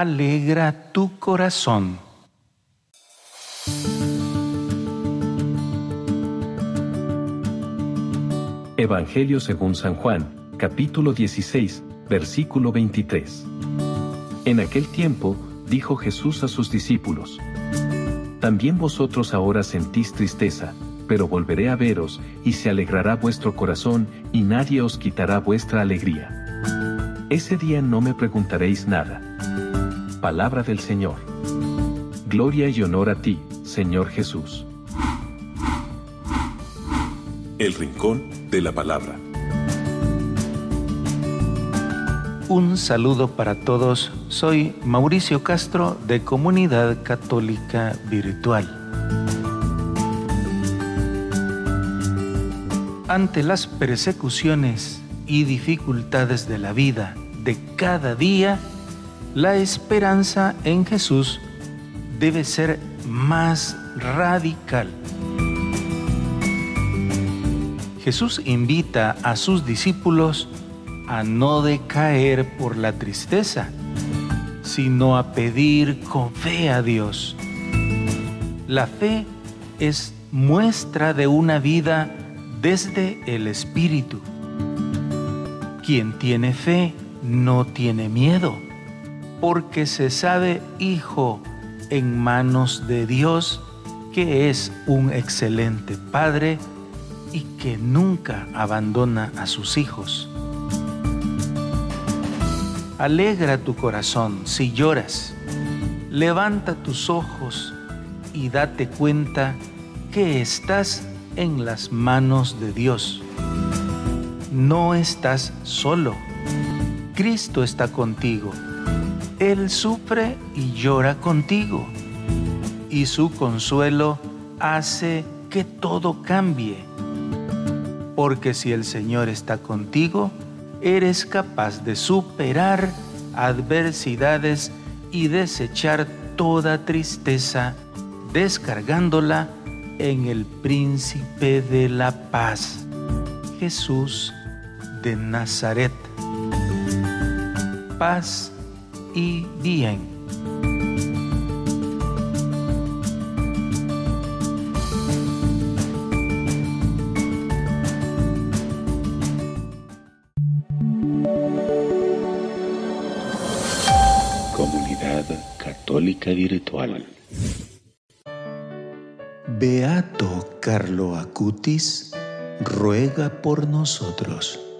alegra tu corazón. Evangelio según San Juan, capítulo 16, versículo 23. En aquel tiempo, dijo Jesús a sus discípulos, También vosotros ahora sentís tristeza, pero volveré a veros, y se alegrará vuestro corazón, y nadie os quitará vuestra alegría. Ese día no me preguntaréis nada. Palabra del Señor. Gloria y honor a ti, Señor Jesús. El Rincón de la Palabra. Un saludo para todos. Soy Mauricio Castro de Comunidad Católica Virtual. Ante las persecuciones y dificultades de la vida de cada día, la esperanza en Jesús debe ser más radical. Jesús invita a sus discípulos a no decaer por la tristeza, sino a pedir con fe a Dios. La fe es muestra de una vida desde el Espíritu. Quien tiene fe no tiene miedo, porque se sabe hijo en manos de Dios, que es un excelente Padre y que nunca abandona a sus hijos. Alegra tu corazón si lloras. Levanta tus ojos y date cuenta que estás en las manos de Dios. No estás solo. Cristo está contigo. Él sufre y llora contigo. Y su consuelo hace que todo cambie. Porque si el Señor está contigo, eres capaz de superar adversidades y desechar toda tristeza, descargándola en el príncipe de la paz, Jesús de Nazaret. Paz y bien. Comunidad Católica Virtual. Beato Carlo Acutis ruega por nosotros.